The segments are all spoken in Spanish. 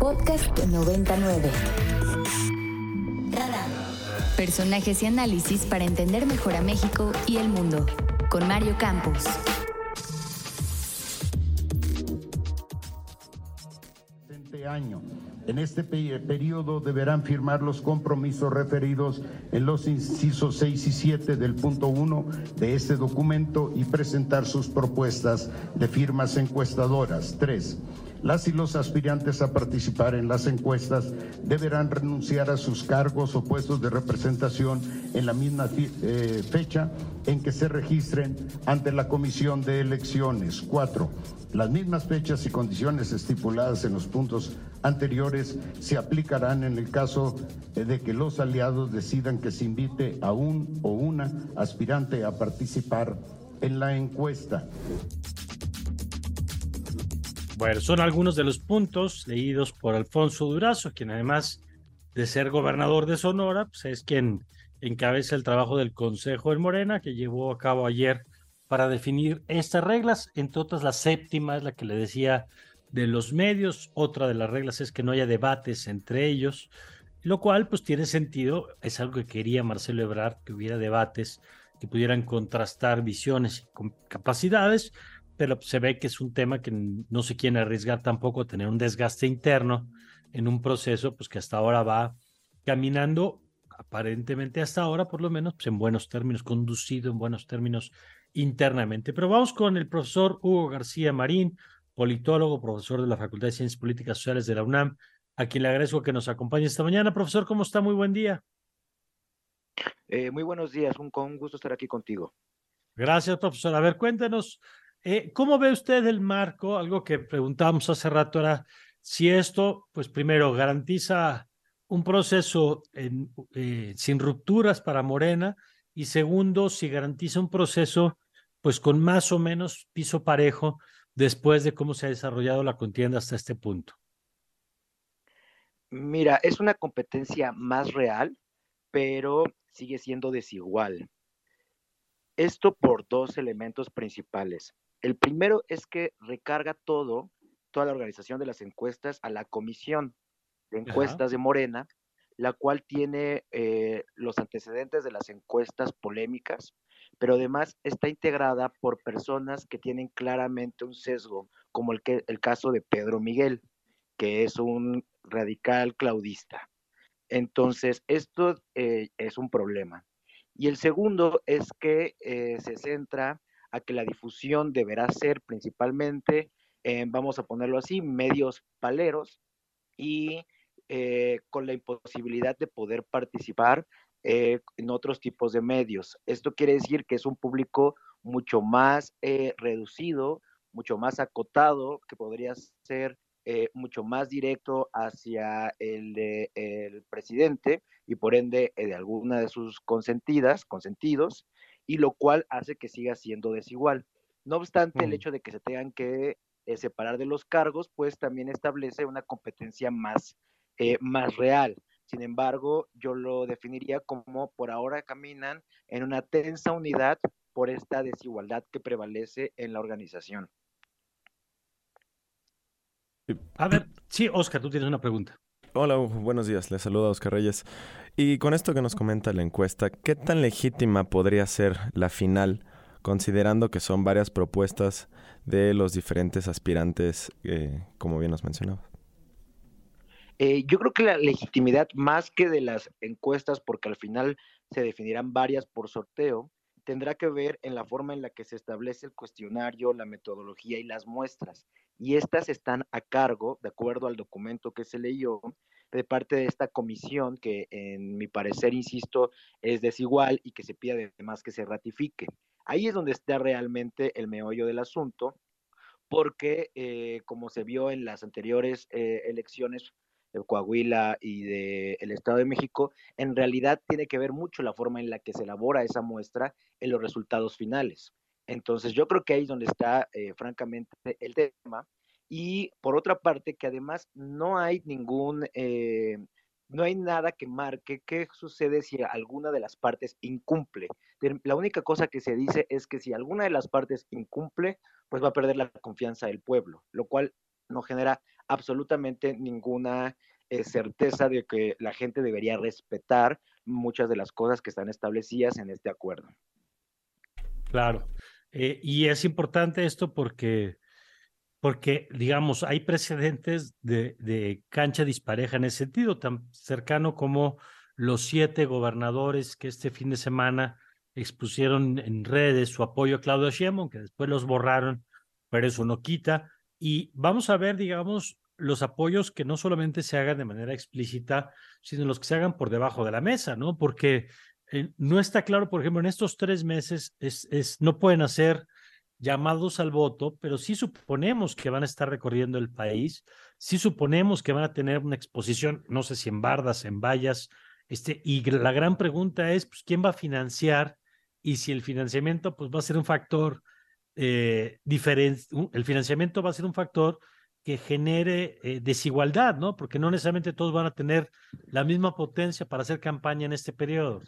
Podcast 99. Personajes y análisis para entender mejor a México y el mundo. Con Mario Campos. año. En este periodo deberán firmar los compromisos referidos en los incisos 6 y 7 del punto 1 de este documento y presentar sus propuestas de firmas encuestadoras. 3. Las y los aspirantes a participar en las encuestas deberán renunciar a sus cargos o puestos de representación en la misma eh, fecha en que se registren ante la Comisión de Elecciones. Cuatro, las mismas fechas y condiciones estipuladas en los puntos anteriores se aplicarán en el caso de que los aliados decidan que se invite a un o una aspirante a participar en la encuesta. Bueno, son algunos de los puntos leídos por Alfonso Durazo, quien además de ser gobernador de Sonora, pues es quien encabeza el trabajo del Consejo en Morena, que llevó a cabo ayer para definir estas reglas. Entre otras, la séptima es la que le decía de los medios. Otra de las reglas es que no haya debates entre ellos, lo cual pues tiene sentido. Es algo que quería Marcelo Ebrard, que hubiera debates que pudieran contrastar visiones y capacidades pero se ve que es un tema que no se quiere arriesgar tampoco a tener un desgaste interno en un proceso pues que hasta ahora va caminando aparentemente hasta ahora por lo menos pues en buenos términos, conducido en buenos términos internamente. Pero vamos con el profesor Hugo García Marín, politólogo, profesor de la Facultad de Ciencias Políticas Sociales de la UNAM, a quien le agradezco que nos acompañe esta mañana. Profesor, ¿cómo está? Muy buen día. Eh, muy buenos días, un, gusto estar aquí contigo. Gracias, profesor. A ver, cuéntenos eh, ¿Cómo ve usted el marco? Algo que preguntábamos hace rato era si esto, pues primero, garantiza un proceso eh, sin rupturas para Morena y segundo, si garantiza un proceso pues con más o menos piso parejo después de cómo se ha desarrollado la contienda hasta este punto. Mira, es una competencia más real, pero sigue siendo desigual. Esto por dos elementos principales. El primero es que recarga todo, toda la organización de las encuestas a la comisión de encuestas de Morena, la cual tiene eh, los antecedentes de las encuestas polémicas, pero además está integrada por personas que tienen claramente un sesgo, como el, que, el caso de Pedro Miguel, que es un radical claudista. Entonces, esto eh, es un problema. Y el segundo es que eh, se centra a que la difusión deberá ser principalmente, vamos a ponerlo así, medios paleros y eh, con la imposibilidad de poder participar eh, en otros tipos de medios. Esto quiere decir que es un público mucho más eh, reducido, mucho más acotado, que podría ser mucho más directo hacia el, el presidente y por ende de alguna de sus consentidas, consentidos, y lo cual hace que siga siendo desigual. No obstante, el hecho de que se tengan que eh, separar de los cargos, pues también establece una competencia más, eh, más real. Sin embargo, yo lo definiría como por ahora caminan en una tensa unidad por esta desigualdad que prevalece en la organización. A ver, sí, Oscar, tú tienes una pregunta. Hola, buenos días. Les saluda Oscar Reyes. Y con esto que nos comenta la encuesta, ¿qué tan legítima podría ser la final, considerando que son varias propuestas de los diferentes aspirantes, eh, como bien nos mencionaba? Eh, yo creo que la legitimidad, más que de las encuestas, porque al final se definirán varias por sorteo, tendrá que ver en la forma en la que se establece el cuestionario, la metodología y las muestras y estas están a cargo, de acuerdo al documento que se leyó, de parte de esta comisión que en mi parecer, insisto, es desigual y que se pide además que se ratifique. Ahí es donde está realmente el meollo del asunto, porque eh, como se vio en las anteriores eh, elecciones de Coahuila y del Estado de México, en realidad tiene que ver mucho la forma en la que se elabora esa muestra en los resultados finales. Entonces yo creo que ahí es donde está eh, francamente el tema. Y por otra parte, que además no hay ningún, eh, no hay nada que marque qué sucede si alguna de las partes incumple. La única cosa que se dice es que si alguna de las partes incumple, pues va a perder la confianza del pueblo, lo cual no genera absolutamente ninguna eh, certeza de que la gente debería respetar muchas de las cosas que están establecidas en este acuerdo. Claro. Eh, y es importante esto porque, porque, digamos, hay precedentes de, cancha dispareja en ese sentido, tan cercano como los siete gobernadores que este fin de semana expusieron en redes su apoyo a Claudio Sheinbaum, que después los borraron, pero eso no quita. Y vamos a ver, digamos, los apoyos que no solamente se hagan de manera explícita, sino los que se hagan por debajo de la mesa, ¿no? Porque eh, no está claro, por ejemplo, en estos tres meses es, es, no pueden hacer llamados al voto, pero sí suponemos que van a estar recorriendo el país, sí suponemos que van a tener una exposición, no sé si en bardas, en vallas, este, y la gran pregunta es, pues, ¿quién va a financiar? Y si el financiamiento, pues, va a ser un factor eh, diferente, el financiamiento va a ser un factor que genere eh, desigualdad, ¿no? Porque no necesariamente todos van a tener la misma potencia para hacer campaña en este periodo.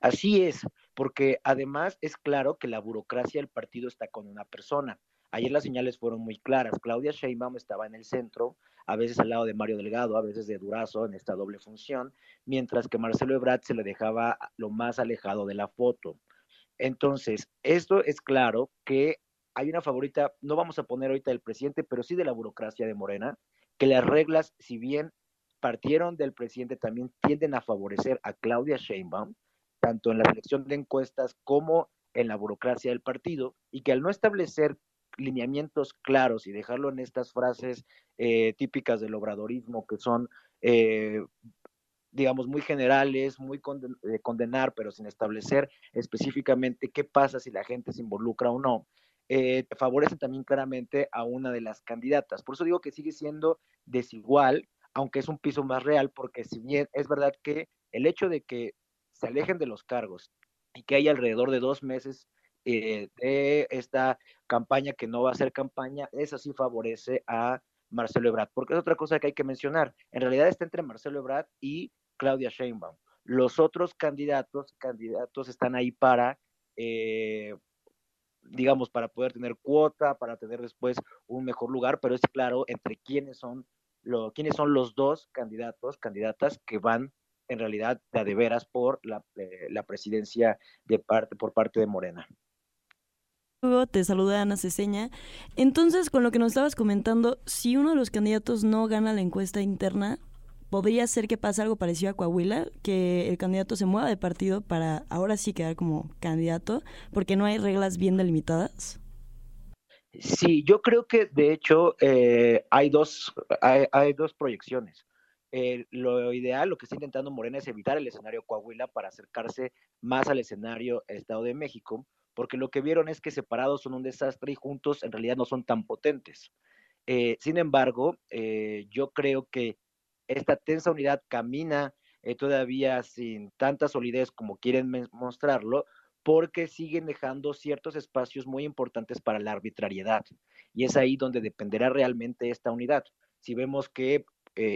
Así es, porque además es claro que la burocracia del partido está con una persona. Ayer las señales fueron muy claras. Claudia Sheinbaum estaba en el centro, a veces al lado de Mario Delgado, a veces de Durazo en esta doble función, mientras que Marcelo Ebrard se le dejaba lo más alejado de la foto. Entonces, esto es claro que hay una favorita, no vamos a poner ahorita del presidente, pero sí de la burocracia de Morena, que las reglas, si bien partieron del presidente, también tienden a favorecer a Claudia Sheinbaum, tanto en la selección de encuestas como en la burocracia del partido, y que al no establecer lineamientos claros y dejarlo en estas frases eh, típicas del obradorismo, que son eh, digamos, muy generales, muy de condenar, pero sin establecer específicamente qué pasa si la gente se involucra o no, eh, favorecen también claramente a una de las candidatas. Por eso digo que sigue siendo desigual, aunque es un piso más real, porque si bien es verdad que el hecho de que se alejen de los cargos y que haya alrededor de dos meses eh, de esta campaña que no va a ser campaña, eso sí favorece a Marcelo Ebrard, porque es otra cosa que hay que mencionar. En realidad está entre Marcelo Ebrard y Claudia Sheinbaum. Los otros candidatos, candidatos están ahí para, eh, digamos, para poder tener cuota, para tener después un mejor lugar, pero es claro entre quiénes son, lo, quiénes son los dos candidatos, candidatas que van en realidad de, de veras por la, eh, la presidencia de parte, por parte de Morena. Te saluda Ana Ceseña. Entonces, con lo que nos estabas comentando, si uno de los candidatos no gana la encuesta interna, podría ser que pase algo parecido a Coahuila, que el candidato se mueva de partido para ahora sí quedar como candidato, porque no hay reglas bien delimitadas. Sí, yo creo que de hecho eh, hay, dos, hay, dos proyecciones. Eh, lo ideal, lo que está intentando Morena es evitar el escenario Coahuila para acercarse más al escenario Estado de México, porque lo que vieron es que separados son un desastre y juntos en realidad no son tan potentes. Eh, sin embargo, eh, yo creo que esta tensa unidad camina eh, todavía sin tanta solidez como quieren mostrarlo, porque siguen dejando ciertos espacios muy importantes para la arbitrariedad. Y es ahí donde dependerá realmente esta unidad. Si vemos que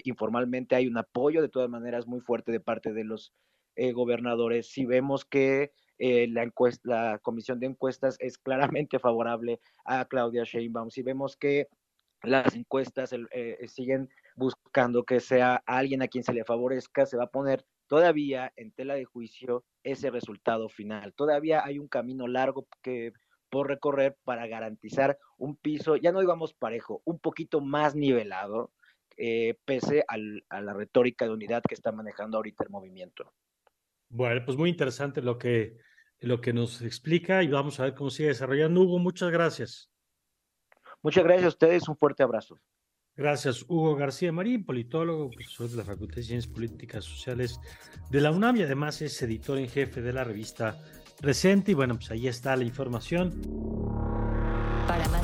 informalmente hay un apoyo de todas maneras muy fuerte de parte de los gobernadores, si vemos que eh, la, encuesta, la comisión de encuestas es claramente favorable a Claudia Sheinbaum. Si vemos que las encuestas eh, siguen buscando que sea alguien a quien se le favorezca, se va a poner todavía en tela de juicio ese resultado final. Todavía hay un camino largo que por recorrer para garantizar un piso, ya no digamos parejo, un poquito más nivelado, eh, pese a la retórica de unidad que está manejando ahorita el movimiento. Bueno, pues muy interesante lo que, lo que nos explica y vamos a ver cómo sigue desarrollando. Hugo, muchas gracias. Muchas gracias a ustedes, un fuerte abrazo. Gracias, Hugo García Marín, politólogo, profesor de la Facultad de Ciencias Políticas Sociales de la UNAM y además es editor en jefe de la revista Presente. Y bueno, pues ahí está la información. Para más